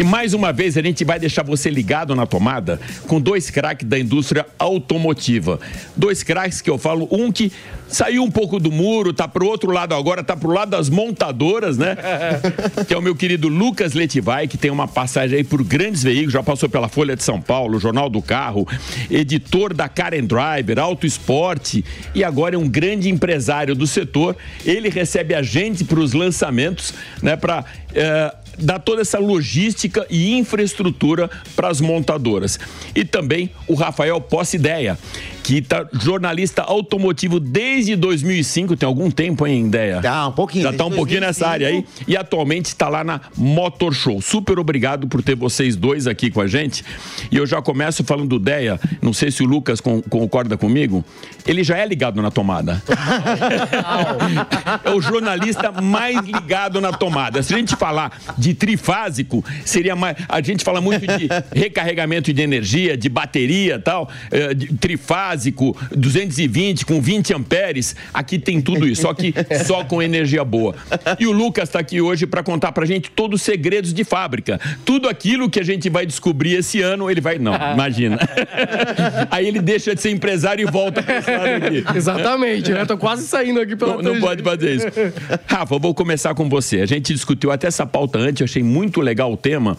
E mais uma vez a gente vai deixar você ligado na tomada com dois craques da indústria automotiva. Dois craques que eu falo, um que saiu um pouco do muro, tá pro outro lado agora, tá pro lado das montadoras, né? que é o meu querido Lucas Letivai, que tem uma passagem aí por grandes veículos, já passou pela Folha de São Paulo, Jornal do Carro, editor da Karen Driver, Auto Esporte e agora é um grande empresário do setor. Ele recebe a gente para os lançamentos, né? Para eh, dar toda essa logística e infraestrutura para as montadoras. E também o Rafael Posse Ideia, que tá jornalista automotivo desde 2005, tem algum tempo hein, Ideia? Tá, um pouquinho. Já tá um pouquinho 2005. nessa área aí e atualmente está lá na Motor Show. Super obrigado por ter vocês dois aqui com a gente. E eu já começo falando do Ideia, não sei se o Lucas com, concorda comigo, ele já é ligado na tomada. é o jornalista mais ligado na tomada. Se a gente falar de trifásico, seria mais. A gente fala muito de recarregamento de energia, de bateria tal, eh, de trifásico, 220 com 20 amperes. Aqui tem tudo isso, só que só com energia boa. E o Lucas está aqui hoje para contar para a gente todos os segredos de fábrica. Tudo aquilo que a gente vai descobrir esse ano, ele vai. Não, imagina. Aí ele deixa de ser empresário e volta para esse lado aqui. Exatamente, né? Tô quase saindo aqui pela Não, não pode fazer isso. Rafa, vou começar com você. A gente discutiu até essa pauta antes, eu achei muito legal o tema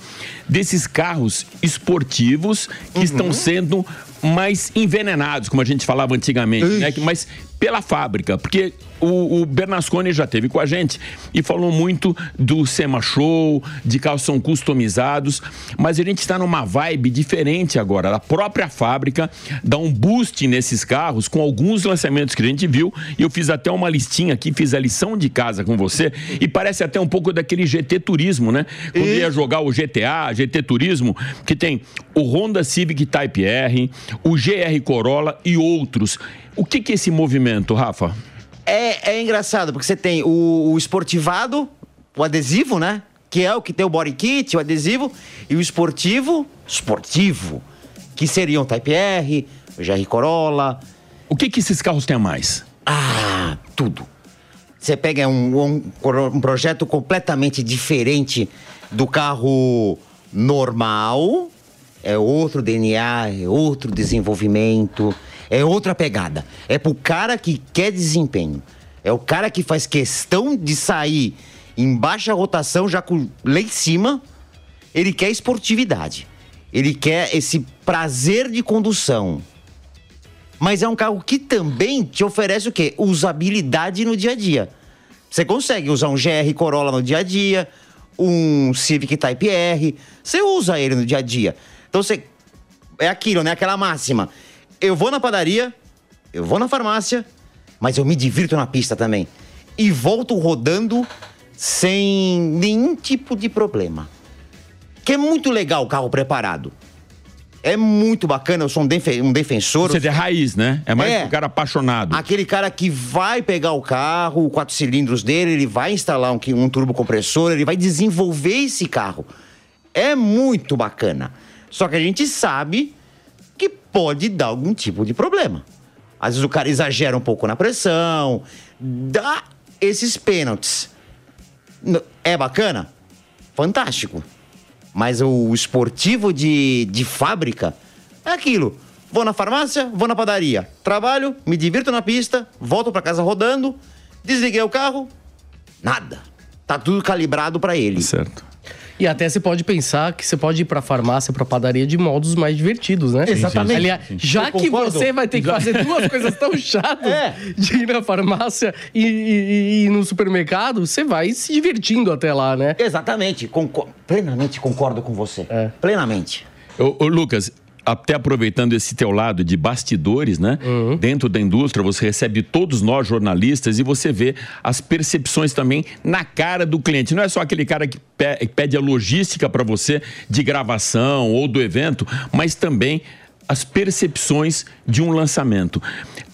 desses carros esportivos que uhum. estão sendo mais envenenados, como a gente falava antigamente, né? Mas pela fábrica, porque o, o Bernasconi já teve com a gente e falou muito do Sema Show, de carros são customizados, mas a gente está numa vibe diferente agora. A própria fábrica dá um boost nesses carros com alguns lançamentos que a gente viu e eu fiz até uma listinha aqui, fiz a lição de casa com você e parece até um pouco daquele GT Turismo, né? Quando e... ia jogar o GTA, GT Turismo, que tem o Honda Civic Type R, o GR Corolla e outros. O que, que é esse movimento, Rafa? É, é engraçado, porque você tem o, o esportivado, o adesivo, né? Que é o que tem o body kit, o adesivo, e o esportivo, esportivo, que seriam Type R, o GR Corolla. O que, que esses carros têm a mais? Ah, tudo. Você pega um, um, um projeto completamente diferente do carro normal, é outro DNA, é outro desenvolvimento. É outra pegada. É pro cara que quer desempenho. É o cara que faz questão de sair em baixa rotação, já com lá em cima. Ele quer esportividade. Ele quer esse prazer de condução. Mas é um carro que também te oferece o quê? Usabilidade no dia a dia. Você consegue usar um GR Corolla no dia a dia, um Civic Type R. Você usa ele no dia a dia. Então você. É aquilo, né? Aquela máxima eu vou na padaria, eu vou na farmácia, mas eu me divirto na pista também. E volto rodando sem nenhum tipo de problema. Que é muito legal o carro preparado. É muito bacana, eu sou um, defen um defensor. Você é raiz, né? É mais é, um cara apaixonado. Aquele cara que vai pegar o carro, quatro cilindros dele, ele vai instalar um, um turbo compressor, ele vai desenvolver esse carro. É muito bacana. Só que a gente sabe que pode dar algum tipo de problema. Às vezes o cara exagera um pouco na pressão, dá esses pênaltis. É bacana? Fantástico. Mas o esportivo de, de fábrica é aquilo. Vou na farmácia, vou na padaria, trabalho, me divirto na pista, volto para casa rodando, desliguei o carro, nada. Tá tudo calibrado para ele. Certo. E até você pode pensar que você pode ir pra farmácia, pra padaria de modos mais divertidos, né? Exatamente. Aliás, já que você vai ter que fazer duas coisas tão chatas é. de ir na farmácia e, e, e, no supermercado, você vai se divertindo até lá, né? Exatamente. Concor plenamente concordo com você. É. Plenamente. Ô, ô, Lucas, até aproveitando esse teu lado de bastidores, né? Uhum. Dentro da indústria, você recebe todos nós jornalistas e você vê as percepções também na cara do cliente. Não é só aquele cara que pede a logística para você de gravação ou do evento, mas também as percepções de um lançamento.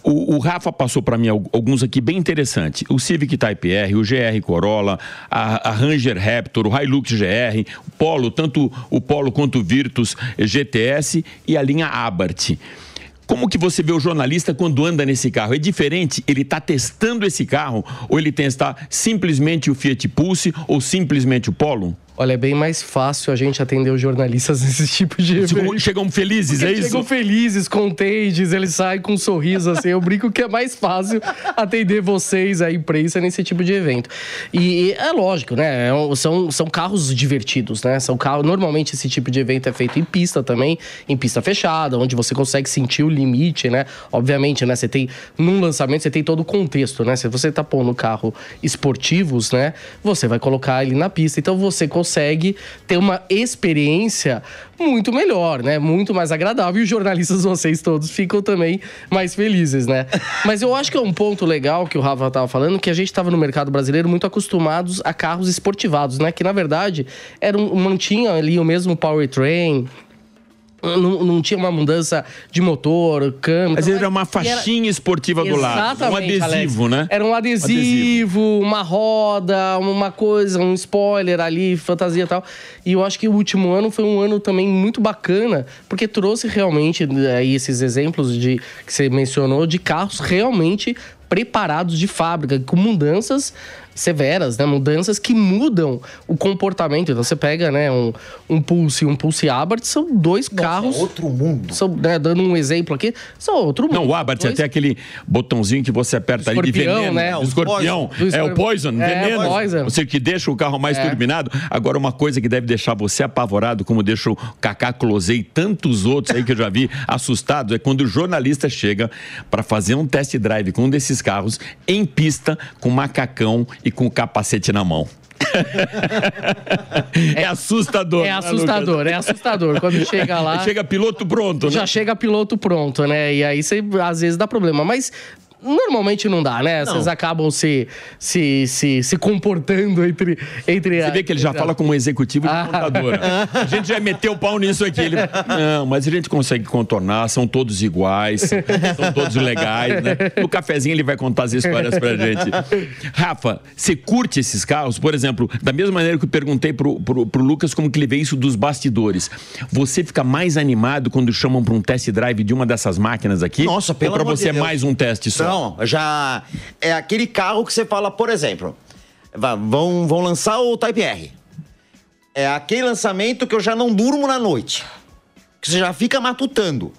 O, o Rafa passou para mim alguns aqui bem interessantes. O Civic Type R, o GR Corolla, a, a Ranger Raptor, o Hilux GR, o Polo, tanto o Polo quanto o Virtus GTS e a linha Abarth. Como que você vê o jornalista quando anda nesse carro? É diferente? Ele está testando esse carro ou ele testa simplesmente o Fiat Pulse ou simplesmente o Polo? Olha, é bem mais fácil a gente atender os jornalistas nesse tipo de evento. Chegam felizes, Porque é isso? Chegam felizes, contentes, eles saem com um sorriso assim. Eu brinco que é mais fácil atender vocês, a imprensa, nesse tipo de evento. E é lógico, né? É são, são carros divertidos, né? São carros. Normalmente esse tipo de evento é feito em pista também, em pista fechada, onde você consegue sentir o limite, né? Obviamente, né? Você tem. Num lançamento, você tem todo o contexto, né? Se você tá pondo carro esportivos, né? Você vai colocar ele na pista. Então você consegue ter uma experiência muito melhor, né? Muito mais agradável. E os jornalistas, vocês todos, ficam também mais felizes, né? Mas eu acho que é um ponto legal que o Rafa tava falando, que a gente tava no mercado brasileiro muito acostumados a carros esportivados, né? Que na verdade eram, mantinha ali o mesmo powertrain, não, não, tinha uma mudança de motor, câmera. Vezes era uma faixinha era... esportiva do lado. Um adesivo, Alex. né? Era um adesivo, adesivo, uma roda, uma coisa, um spoiler ali, fantasia e tal. E eu acho que o último ano foi um ano também muito bacana, porque trouxe realmente aí esses exemplos de que você mencionou de carros realmente preparados de fábrica, com mudanças severas, né? Mudanças que mudam o comportamento. Então você pega, né, um, um Pulse e um Pulse Abarth, são dois Nossa, carros. É outro mundo. São, né, dando um exemplo aqui, são outro mundo. Não, o Abarth dois... é até aquele botãozinho que você aperta ali de veneno. Né? O escorpião. É o poison, é, veneno. Poison. Você que deixa o carro mais é. turbinado. Agora, uma coisa que deve deixar você apavorado, como deixa o Kaká Close e tantos outros aí que eu já vi assustados, é quando o jornalista chega para fazer um test drive com um desses carros em pista com macacão e com o capacete na mão. é assustador. É assustador, né, é assustador. Quando chega lá. Chega piloto pronto, né? Já chega piloto pronto, né? E aí você às vezes dá problema. Mas Normalmente não dá, né? Não. Vocês acabam se, se, se, se comportando entre, entre. Você vê que ele já fala como executivo de ah. montadora. A gente já meteu o pau nisso aqui. Ele... Não, mas a gente consegue contornar, são todos iguais, são todos legais, né? No cafezinho ele vai contar as histórias pra gente. Rafa, você curte esses carros? Por exemplo, da mesma maneira que eu perguntei pro, pro, pro Lucas como que ele vê isso dos bastidores. Você fica mais animado quando chamam pra um test drive de uma dessas máquinas aqui? Nossa, pelo Ou pra você de é mais um teste só? Não, já. É aquele carro que você fala, por exemplo, vão, vão lançar o Type R. É aquele lançamento que eu já não durmo na noite. Que você já fica matutando.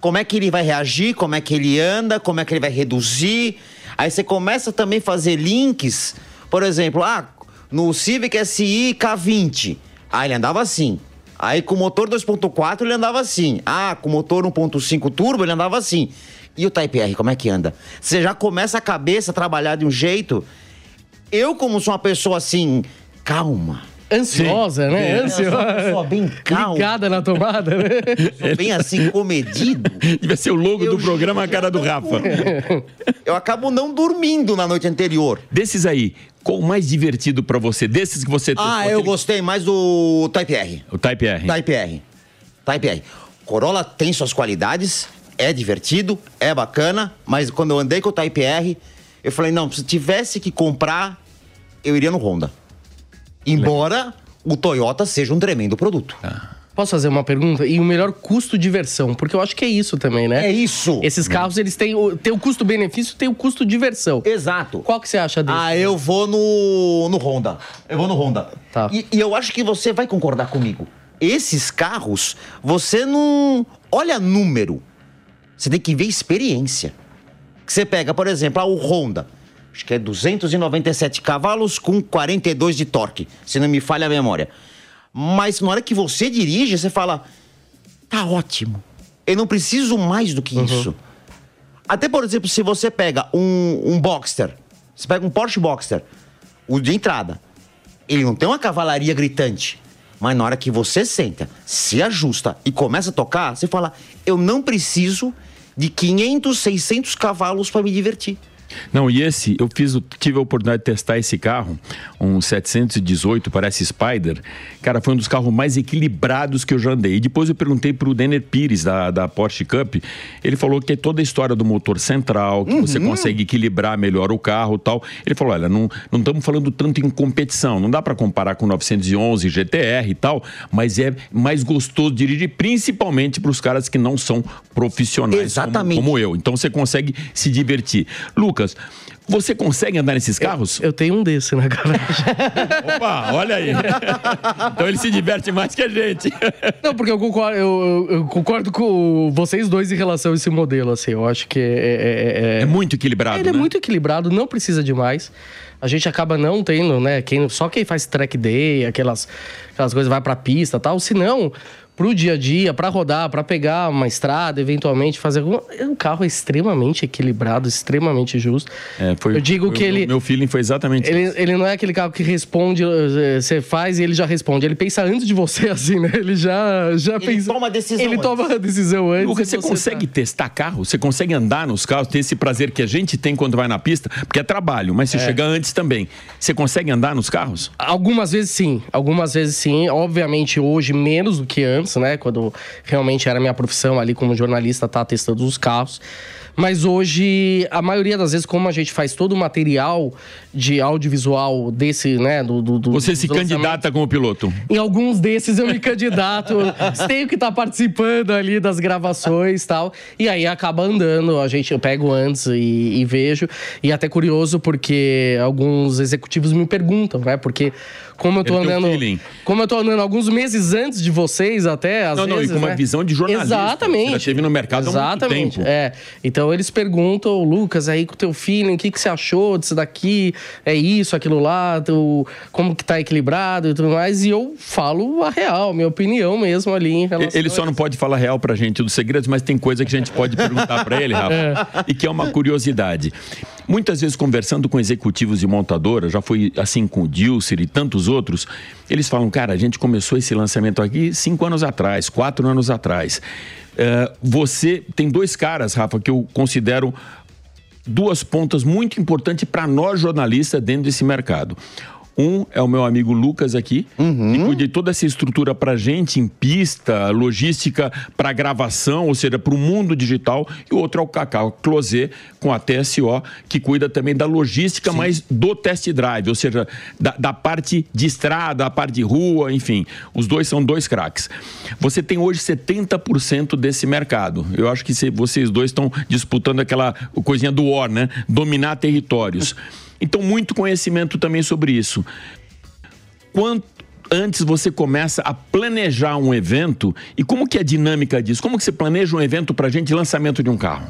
Como é que ele vai reagir, como é que ele anda, como é que ele vai reduzir. Aí você começa também a fazer links. Por exemplo, ah, no Civic SI K20. Ah, ele andava assim. Aí com o motor 2.4 ele andava assim. Ah, com o motor 1.5 turbo ele andava assim. E o Type R, como é que anda? Você já começa a cabeça a trabalhar de um jeito. Eu, como sou uma pessoa assim, calma. Ansiosa, Sim. né? É, Ansiosa. pessoa bem calma. Ligada na tomada, né? Sou bem assim, comedido. Devia ser o logo eu do programa A Cara do Rafa. Eu acabo não dormindo na noite anterior. Desses aí, qual o mais divertido para você? Desses que você... Ah, eu gostei mais do Type R. O Type R. Type R. Type R. Corolla tem suas qualidades, é divertido, é bacana, mas quando eu andei com o Type R, eu falei, não, se tivesse que comprar, eu iria no Honda. Embora o Toyota seja um tremendo produto. Ah. Posso fazer uma pergunta? E o melhor custo-diversão? Porque eu acho que é isso também, né? É isso. Esses carros, eles têm o, têm o custo-benefício tem o custo-diversão. Exato. Qual que você acha desse? Ah, eu vou no, no Honda. Eu vou no Honda. Tá. E, e eu acho que você vai concordar comigo. Esses carros, você não olha número. Você tem que ver experiência. Que você pega, por exemplo, o Honda. Acho que é 297 cavalos com 42 de torque, se não me falha a memória. Mas na hora que você dirige, você fala: tá ótimo. Eu não preciso mais do que uhum. isso. Até, por exemplo, se você pega um, um Boxster, você pega um Porsche Boxster, o de entrada, ele não tem uma cavalaria gritante. Mas na hora que você senta, se ajusta e começa a tocar, você fala: eu não preciso de 500, 600 cavalos para me divertir. Não, e esse, eu fiz, tive a oportunidade de testar esse carro, um 718, parece Spider. Cara, foi um dos carros mais equilibrados que eu já andei. E depois eu perguntei pro Denner Pires, da, da Porsche Cup, ele falou que é toda a história do motor central, que uhum. você consegue equilibrar melhor o carro tal. Ele falou, olha, não estamos falando tanto em competição, não dá para comparar com 911 GTR e tal, mas é mais gostoso dirigir, principalmente para os caras que não são profissionais Exatamente. Como, como eu. Então você consegue se divertir. Lucas, Lucas, você consegue andar nesses carros? Eu tenho um desse na garagem. Opa, olha aí. então ele se diverte mais que a gente. Não, porque eu concordo, eu, eu concordo com vocês dois em relação a esse modelo, assim. Eu acho que é. É, é, é muito equilibrado. Ele é né? é muito equilibrado, não precisa de mais. A gente acaba não tendo, né? Quem, só quem faz track day, aquelas, aquelas coisas, vai pra pista tal. Se não, pro dia a dia, para rodar, para pegar uma estrada, eventualmente fazer algum. O carro é extremamente equilibrado, extremamente justo. É, foi, Eu digo foi, que ele. Meu feeling foi exatamente ele, isso. ele não é aquele carro que responde, eh, você faz e ele já responde. Ele pensa antes de você, assim, né? Ele já, já Ele pensa. toma a decisão Ele antes. toma a decisão antes. Lucas, e você consegue tá- testar carro? Você consegue andar nos carros, ter esse prazer que a gente tem quando vai na pista? Porque é trabalho, mas você chega antes também. Você consegue andar nos carros? Algumas vezes sim, algumas vezes sim. Obviamente hoje menos do que antes, né? Quando realmente era minha profissão ali como jornalista, tá testando os carros. Mas hoje, a maioria das vezes, como a gente faz todo o material de audiovisual desse, né? Do, do, do- Você se candidata como piloto? Em alguns desses eu me candidato, tenho que estar participando ali das gravações e tal. E aí acaba andando, a gente, eu pego antes e, e vejo. E até curioso porque alguns executivos me perguntam, né? Porque como eu tô É andando. Como eu tô andando alguns meses antes de vocês, até, às Não, não, e vezes. com uma né? visão de jornalista. Exatamente. Você já esteve no mercado há muito Exatamente. tempo. É. Então eles perguntam, Lucas, aí com o teu feeling, o que, que você achou disso daqui? É isso, aquilo lá, teu, como que tá equilibrado e tudo mais. E eu falo a real, minha opinião mesmo ali em relação Ele só não pode falar real pra gente dos segredos, mas tem coisa que a gente pode perguntar pra ele, Rafa. E que é uma curiosidade. Muitas vezes, conversando com executivos de montadora, já foi assim com o Dilcer e tantos outros, eles falam, cara, a gente começou esse lançamento aqui cinco anos atrás, quatro anos atrás. Eh, você tem dois caras, Rafa, que eu considero duas pontas muito importantes para nós jornalistas dentro desse mercado. Um é o meu amigo Lucas aqui, que cuida de toda essa estrutura para gente em pista, logística para gravação, ou seja, para o mundo digital. E o outro é o Cacau Closet, com a TSO, que cuida também da logística, mas do test drive, ou seja, da, da parte de estrada, a parte de rua, enfim. Os dois são dois craques. Você tem hoje 70% desse mercado. Eu acho que vocês dois estão disputando aquela coisinha do War, né? Dominar territórios. Então, muito conhecimento também sobre isso. Quanto antes você começa a planejar um evento e como que é a dinâmica disso? Como que você planeja um evento para gente lançamento de um carro?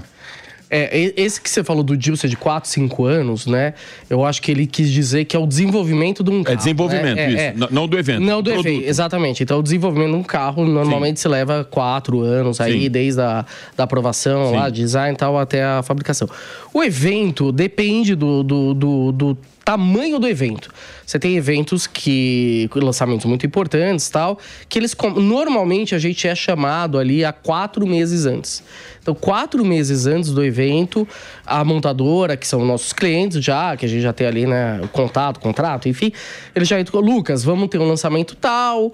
É, esse que você falou do Dilson de 4, 5 anos, né? Eu acho que ele quis dizer que é o desenvolvimento de um carro. É desenvolvimento, né? É, isso. é. Não do evento. Não do evento, exatamente. Então, o desenvolvimento de um carro normalmente se leva quatro anos aí, Sim. desde a da aprovação lá, design e tal, até a fabricação. O evento depende do, do, do, do tamanho do evento. Você tem eventos que. lançamentos muito importantes tal, que eles. Normalmente a gente é chamado ali há quatro meses antes. Então, quatro meses antes do evento, a montadora, que são nossos clientes já, que a gente já tem ali, né, o contato, contrato, enfim, eles já entram, Lucas, vamos ter um lançamento tal.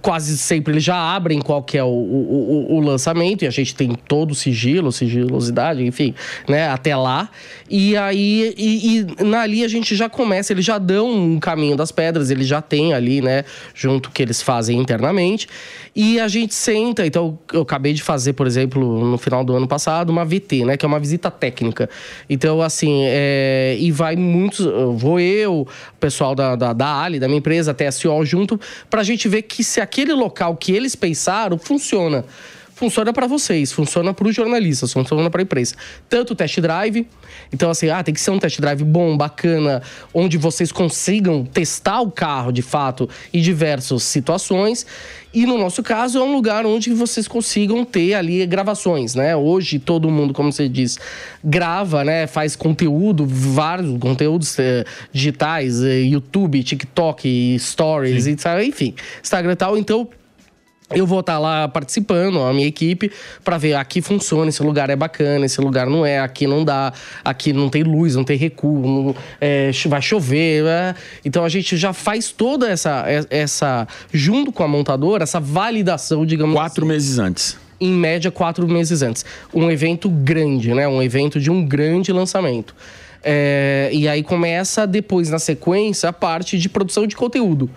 Quase sempre eles já abrem qual que é o, o, o- lançamento, e a gente tem todo o sigilo, sigilosidade, enfim, né, até lá. E aí, e, e ali a gente já começa, eles já dão um caminho das pedras, eles já têm ali, né, junto que eles fazem internamente. E a gente senta, então eu acabei de fazer, por exemplo, no final do ano passado, uma VT, né? Que é uma visita técnica. Então, assim, é, e vai muitos. Vou eu, o pessoal da, da, da Ali, da minha empresa, a TSO, junto, pra gente ver que se aquele local que eles pensaram funciona. Funciona para vocês, funciona para os jornalistas, funciona para a imprensa. Tanto o test drive, então assim, ah, tem que ser um test drive bom, bacana, onde vocês consigam testar o carro de fato em diversas situações. E no nosso caso é um lugar onde vocês consigam ter ali gravações, né? Hoje todo mundo, como você diz, grava, né? Faz conteúdo, vários conteúdos eh, digitais, eh, YouTube, TikTok, Stories, e enfim, Instagram e tal. Então eu vou estar lá participando, a minha equipe, para ver aqui funciona, esse lugar é bacana, esse lugar não é, aqui não dá, aqui não tem luz, não tem recuo, não- é, vai chover. né? Então a gente já faz toda essa, essa, junto com a montadora, essa validação, digamos Quatro meses antes. em média quatro meses antes. Um evento grande, né? Um evento de um grande lançamento. É, e aí começa depois, na sequência, a parte de produção de conteúdo.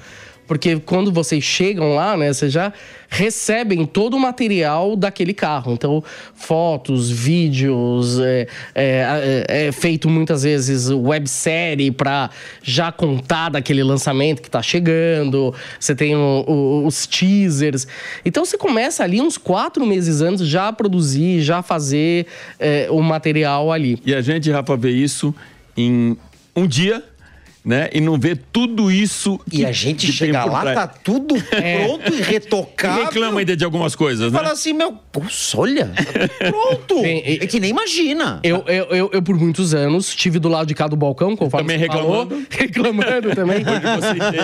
Porque quando vocês chegam lá, né, vocês já recebem todo o material daquele carro. Então, fotos, vídeos, é, é, é, é feito muitas vezes websérie para já contar daquele lançamento que está chegando. Você tem o, o, os teasers. Então, você começa ali uns quatro meses antes já a produzir, já fazer é, o material ali. E a gente, Rafa, vê isso em um dia né? E não vê tudo isso. Que, e a gente chega lá, tá tudo é. pronto e retocado. E reclama ainda de algumas coisas, né? Fala assim, meu, poxa, olha, tá pronto. Bem, é que nem imagina. Eu, eu, eu, eu, por muitos anos, estive do lado de cá do balcão, conforme Também reclamando. Falou, reclamando também.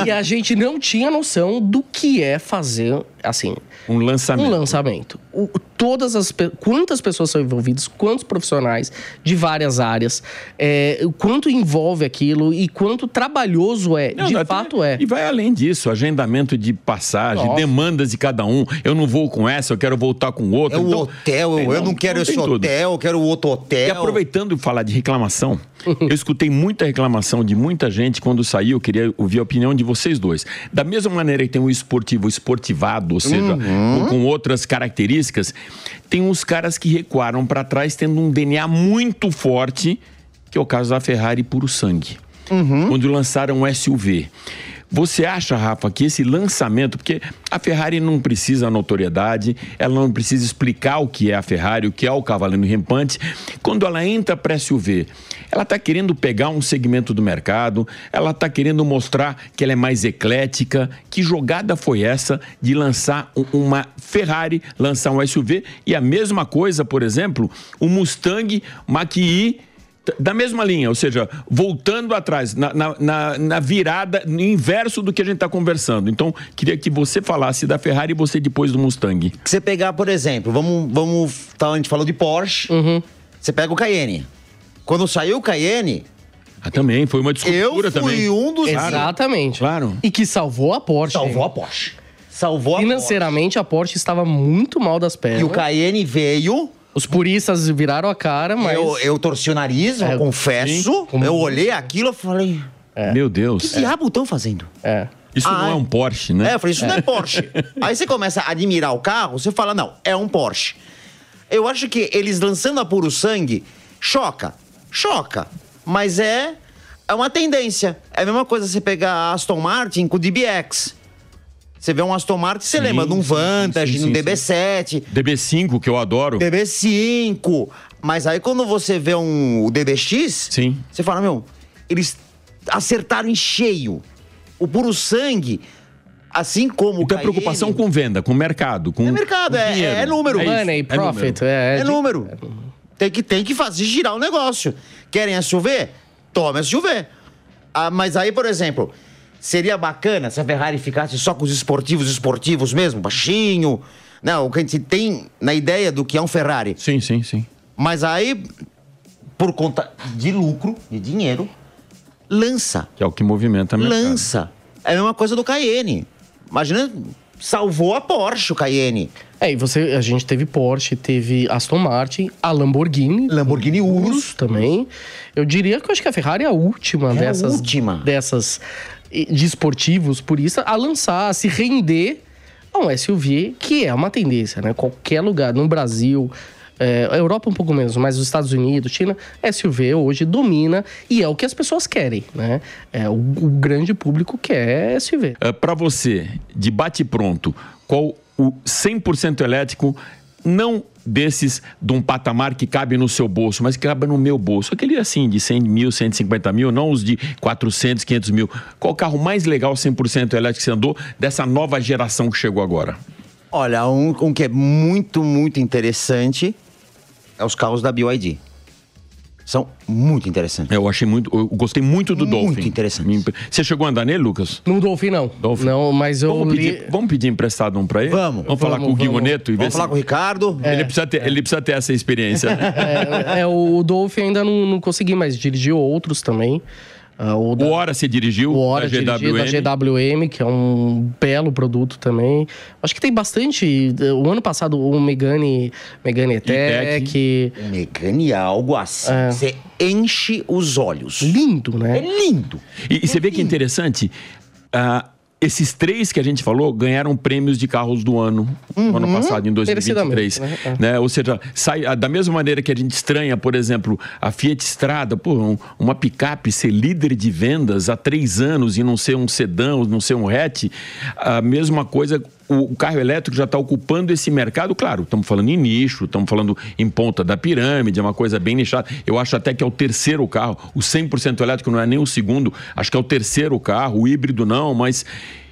e a gente não tinha noção do que é fazer, assim... Um lançamento. Um lançamento. O, todas as quantas pessoas são envolvidas, quantos profissionais de várias áreas, é, quanto envolve aquilo e quanto trabalhoso é, não, de fato é. E vai além disso, agendamento de passagem, Nossa. demandas de cada um. Eu não vou com essa, eu quero voltar com outra. É o então, hotel, eu, não, eu não quero não esse hotel, eu quero outro hotel. E aproveitando falar de reclamação, eu escutei muita reclamação de muita gente quando saiu, eu queria ouvir a opinião de vocês dois. Da mesma maneira que tem o esportivo esportivado, ou seja, uhum. com outras características, tem uns caras que recuaram para trás tendo um DNA muito forte, que é o caso da Ferrari puro sangue. Uhum. Quando lançaram o SUV. Você acha, Rafa, que esse lançamento, porque a Ferrari não precisa notoriedade, ela não precisa explicar o que é a Ferrari, o que é o cavaleiro rampante. Quando ela entra para SUV, ela está querendo pegar um segmento do mercado, ela está querendo mostrar que ela é mais eclética. Que jogada foi essa de lançar uma Ferrari, lançar um SUV e a mesma coisa, por exemplo, o Mustang Mach-E da mesma linha, ou seja, voltando atrás, na, na, na virada, no inverso do que a gente está conversando. Então, queria que você falasse da Ferrari e você depois do Mustang. Você pegar, por exemplo, vamos, vamos tá, a gente falou de Porsche, uhum. você pega o Cayenne. Quando saiu o Cayenne, ah, também, foi uma desculpa também. Eu fui um dos... Exatamente. Claro. E que salvou a Porsche. Salvou a Porsche. Salvou a Financeiramente, Porsche. a Porsche estava muito mal das pernas. E o Cayenne veio os puristas viraram a cara, mas. Eu, eu torci o nariz, é, eu confesso. Sim, eu olhei aquilo e falei. É. Meu Deus. Que diabo estão fazendo? É. Isso ah, não é um Porsche, né? É, eu falei, isso não é Porsche. Aí você começa a admirar o carro, você fala, não, é um Porsche. Eu acho que eles lançando a puro sangue, choca. Choca. Mas é, é uma tendência. É a mesma coisa você pegar a Aston Martin com o DBX. Você vê um Aston Martin, você sim, lembra de um Vantage, sim, sim, um DB7. DB5, que eu adoro. DB5. Mas aí quando você vê um o DBX, sim. você fala, meu, eles acertaram em cheio. O puro sangue, assim como então, o preocupação com venda, com mercado, com É mercado, com é, é, número. É Money, profit. É, é, número. Tem que, tem que fazer girar o negócio. Querem SUV? Toma SUV. Ah, mas aí, por exemplo, Seria bacana se a Ferrari ficasse só com os esportivos esportivos mesmo, baixinho. Não, o que a gente tem na ideia do que é um Ferrari. Sim, sim, sim. Mas aí, por conta de lucro, de dinheiro, lança. Que é o que movimenta a mercado. Lança. É a mesma coisa do Cayenne. Imagina, salvou a Porsche o Cayenne. É, e você, a gente teve Porsche, teve Aston Martin, a Lamborghini. Lamborghini Urus. Também. Eu diria que eu acho que a Ferrari é a última é dessas. A última. Dessas de esportivos, por isso, a lançar, a se render a um SUV, que é uma tendência, né? Qualquer lugar, no Brasil, é, a Europa um pouco menos, mas os Estados Unidos, China, SUV hoje domina e é o que as pessoas querem, né? É, o, o grande público quer SUV. É, Para você, de bate pronto, qual o 100% elétrico não desses de um patamar que cabe no seu bolso, mas que cabe no meu bolso. Aquele assim, de 100 mil, 150 mil, não os de 400, 500 mil. Qual o carro mais legal 100% elétrico que você andou dessa nova geração que chegou agora? Olha, um, um que é muito, muito interessante é os carros da BYD são muito interessantes. Eu achei muito, eu gostei muito do muito Dolphin. Muito interessante. Você chegou a andar nele, Lucas? No Dolphin não. Dolphin. Não, mas eu vamos li... pedir, vamos pedir emprestado um para ele? Vamos. Vamos falar com o Guimoneto e ver Vamos se... falar com o Ricardo. É. Ele, precisa ter, é. ele precisa ter essa experiência. é, é, o Dolphin ainda não, não consegui, mas dirigiu outros também. Uh, o, da, o Hora se dirigiu, o Hora da GWM. da GWM, que é um belo produto também. Acho que tem bastante. O ano passado, o Megane, Megane Tech. O Megane é algo assim. É. Você enche os olhos. Lindo, né? É lindo. E, e você é vê que é interessante. Uh, esses três que a gente falou ganharam prêmios de carros do ano, no ano passado, em 2023. Merecidamente, né? Né? Ou seja, sai, da mesma maneira que a gente estranha, por exemplo, a Fiat Strada, pô, um- uma picape ser líder de vendas há três anos e não ser um sedã, ou não ser um hatch, a mesma coisa. O carro elétrico já está ocupando esse mercado, claro, estamos falando em nicho, estamos falando em ponta da pirâmide, é uma coisa bem nichada. Eu acho até que é o terceiro carro, o 100% elétrico não é nem o segundo, acho que é o terceiro carro, o híbrido não, mas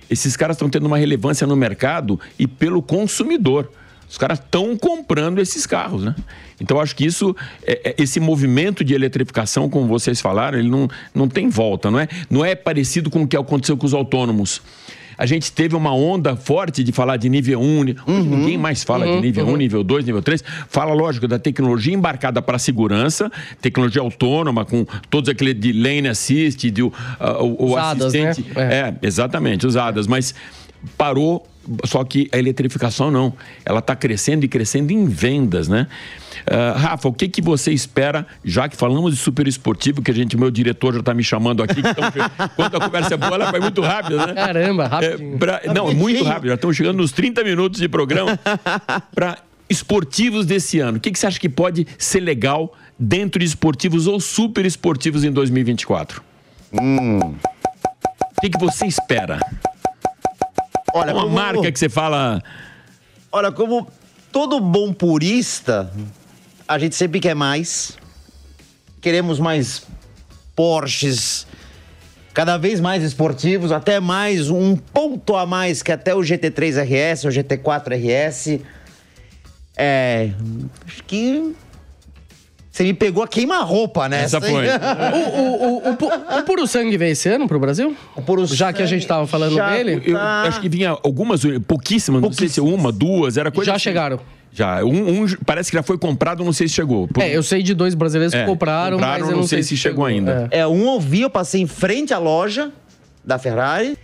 esses caras estão tendo uma relevância no mercado e pelo consumidor. Os caras estão comprando esses carros, né? Então, acho que isso, é- é- esse movimento de eletrificação, como vocês falaram, ele não, não tem volta, não é? Não é parecido com o que aconteceu com os autônomos. A gente teve uma onda forte de falar de nível 1. Hoje ninguém mais fala de nível 1, nível 2, nível 3. Fala, lógico, da tecnologia embarcada para segurança, tecnologia autônoma, com todos aquele de lane assist, de, o, ah, o, o Usadas, né? assistente. É. É, exatamente, usadas, mas parou, só que a eletrificação não. Ela está crescendo e crescendo em vendas, né? Ah, Rafa, o que, que você espera, já que falamos de super esportivo, que a gente, meu diretor já está me chamando aqui, que tão quando a conversa é boa, ela vai muito rápida, né? Caramba, É, rapidinho. pra- não, é muito rápido, já estamos chegando nos 30 minutos de programa. Para esportivos desse ano, o que, que você acha que pode ser legal dentro de esportivos ou super esportivos em 2024? O que, que você espera? Olha, Uma como- marca que você fala. Olha, como todo bom purista, a gente sempre quer mais. Queremos mais Porsches, cada vez mais esportivos, até mais um ponto a mais que até o GT3 RS, o GT4 RS. É. Acho que. Você me pegou a queima-roupa nessa. Essa foi. O, o, o, o, pu- o Puro Sangue veio esse ano pro Brasil? O Puro Já que a gente tava falando Já- dele? Eu Tá. acho que vinha algumas, pouquíssimas, não sei se uma, duas, era coisa. Já assim. chegaram. Já. Um, um parece que já foi comprado, não sei se chegou. Por- É, eu sei de dois brasileiros que É, compraram, compraram, mas eu não, sei, se chegou ainda. É. É, um eu vi, eu passei em frente à loja da Ferrari.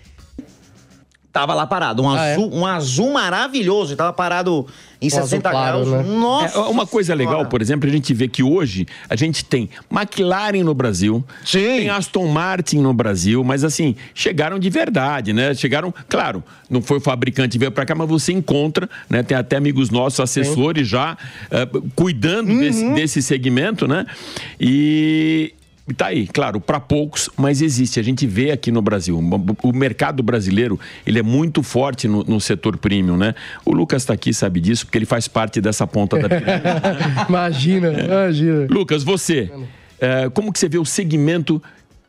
Tava lá parado. Um, Ah, é? azul, um azul maravilhoso. Tava parado em Um 60 azul claro, graus. né? Nossa! É, uma coisa legal, Senhora. por exemplo, a gente vê que hoje a gente tem McLaren no Brasil, Sim. tem Aston Martin no Brasil, mas assim, chegaram de verdade, né? Chegaram, claro, não foi o fabricante que veio para cá, mas você encontra, né? Tem até amigos nossos, assessores já eh, cuidando Uhum. desse, desse segmento, né? E e tá aí, claro, para poucos, mas existe. A gente vê aqui no Brasil. O mercado brasileiro, ele é muito forte no, no setor premium, né? O Lucas está aqui, sabe disso, porque ele faz parte dessa ponta da pirâmide. imagina, imagina. Lucas, você, eh, como que você vê o segmento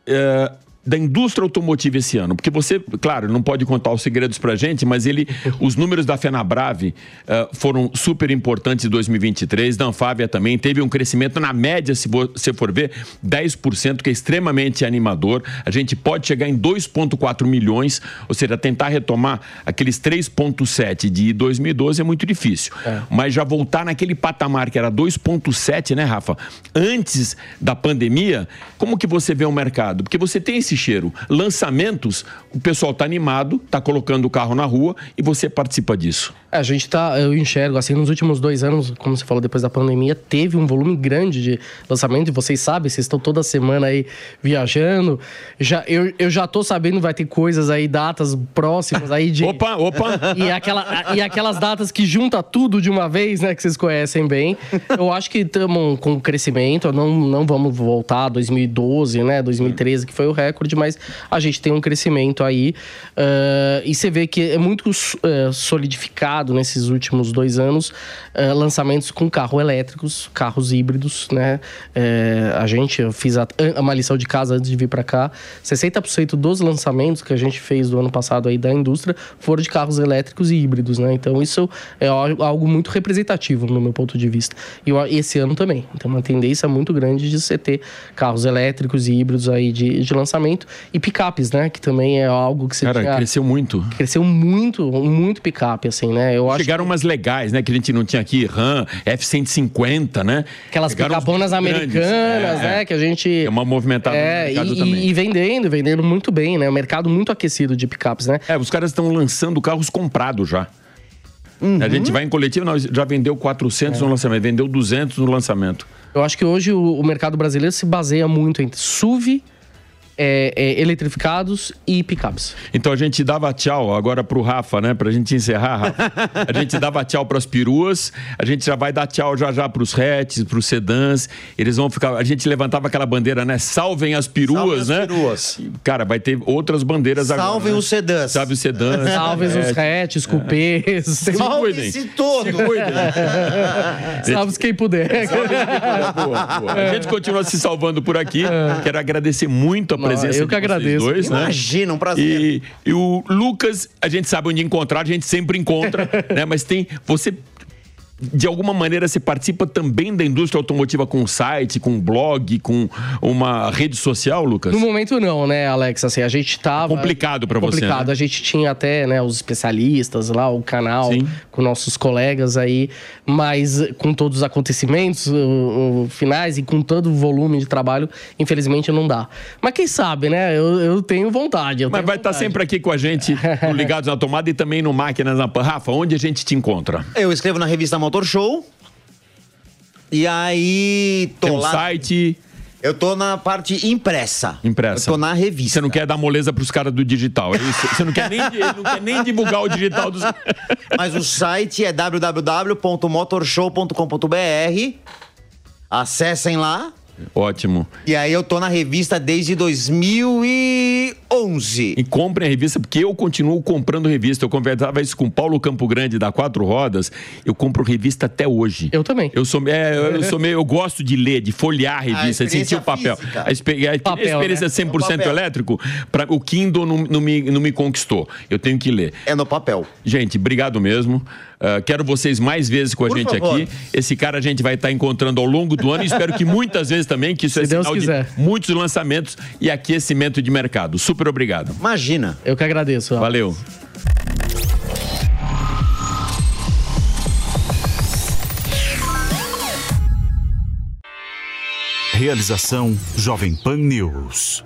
eh, da indústria automotiva esse ano? Porque você, claro, não pode contar os segredos pra gente, mas ele, os números da Fenabrave eh, foram super importantes em 2023, da Anfávia também, teve um crescimento na média, se você for ver, 10%, que é extremamente animador. A gente pode chegar em 2,4 milhões, ou seja, tentar retomar aqueles 3,7 de 2012 é muito difícil. Mas já voltar naquele patamar que era 2,7, né, Rafa? Antes da pandemia, como que você vê o mercado? Porque você tem esse cheiro. Lançamentos, o pessoal tá animado, tá colocando o carro na rua e você participa disso. A gente tá, eu enxergo, assim, nos últimos dois anos, como você falou, depois da pandemia, teve um volume grande de lançamento, e vocês sabem, vocês estão toda semana aí viajando. Já, eu, eu já tô sabendo, vai ter coisas aí, datas próximas aí de. Opa, opa! E, aquela, e aquelas datas que junta tudo de uma vez, né? Que vocês conhecem bem. Eu acho que estamos com crescimento. Não, não vamos voltar a 2012, né? 2013, que foi o recorde, mas a gente tem um crescimento aí. ah, e você vê que é muito eh, solidificado nesses últimos dois anos eh, lançamentos com carro elétricos, carros híbridos, né? Eh, a gente, eu fiz a, uma lição de casa antes de vir para cá. 60% dos lançamentos que a gente fez do ano passado aí da indústria foram de carros elétricos e híbridos, né? Então isso é al- algo muito representativo no meu ponto de vista. E esse ano também. Então uma tendência muito grande de você ter carros elétricos e híbridos aí de, de lançamento e picapes, né? Que também é algo que você Cara, tinha... cresceu muito. Cresceu muito, muito picape, assim, né? Eu acho Chegaram umas legais, né? Que a gente não tinha aqui, RAM, F-150, né? Aquelas Chegaram picaponas americanas, É, né? é. Que a gente. É uma movimentada É, no mercado e, também. e vendendo, vendendo muito bem, né? O mercado muito aquecido de picapes, né? É, os caras estão lançando carros comprados já. A gente vai em coletivo, nós já vendeu 400 no lançamento, vendeu 200 no lançamento. Eu acho que hoje o, o mercado brasileiro se baseia muito entre SUV é, é, eletrificados e picapes. Então a gente dava tchau agora pro Rafa, né? Pra gente encerrar, Rafa. A gente dava tchau pras peruas, a gente já vai dar tchau já já pros hatches, pros sedãs. Eles vão ficar. A gente levantava aquela bandeira, né? Salvem as peruas, Salvem né? as peruas. Cara, vai ter outras bandeiras agora. Salvem né? os sedãs. Salve os sedãs. Salve os hatches, cupês. Salve-se todo. Salve quem puder. Boa, boa. A gente continua se salvando por aqui. Quero agradecer muito a presença eu que de vocês agradeço. dois, né? Imagina, um prazer. E, e o Lucas, a gente sabe onde encontrar, a gente sempre encontra, né? Mas tem. Você. De alguma maneira você participa também da indústria automotiva com site, com blog, com uma rede social, Lucas? No momento não, né, Alex? Assim, a gente tava... Complicado pra você, Complicado. né? A gente tinha até, né, os especialistas lá, o canal, Sim. com nossos colegas aí, mas com todos os acontecimentos o- o finais e com todo o volume de trabalho, infelizmente não dá. Mas quem sabe, né? Eu, eu tenho vontade. eu Mas tenho vai estar vontade. sempre aqui com a gente, no Ligados na Tomada e também no Máquinas na Pan. Rafa, onde a gente te encontra? Eu escrevo na revista Motor Show. E aí, tô Tem um lá. site. Eu tô na parte impressa. Impressa. Eu tô na revista. Você não quer dar moleza pros caras do digital, é isso? Você não quer nem, não quer nem divulgar o digital dos. Mas o site é www.motorshow.com.br. Acessem lá. Ótimo. E aí eu tô na revista desde 2011. E comprem a revista, porque eu continuo comprando revista. Eu conversava isso com o Paulo Campo Grande, da Quatro Rodas. Eu compro revista até hoje. Eu também. Eu sou, é, eu sou meio, eu gosto de ler, de folhear a revista, experiência sentir o papel. física. A, a Papel, experiência né? 100% O papel. elétrico, pra, o Kindle não, não me, não me conquistou. Eu tenho que ler. É no papel. Gente, obrigado mesmo. Ah, quero vocês mais vezes com a Por gente favor. aqui. Esse cara a gente vai estar encontrando ao longo do ano e espero que muitas vezes também, que isso é Se Deus sinal quiser. de muitos lançamentos e aquecimento de mercado. Super obrigado. Imagina. Eu que agradeço. ó. Valeu. Realização Jovem Pan News.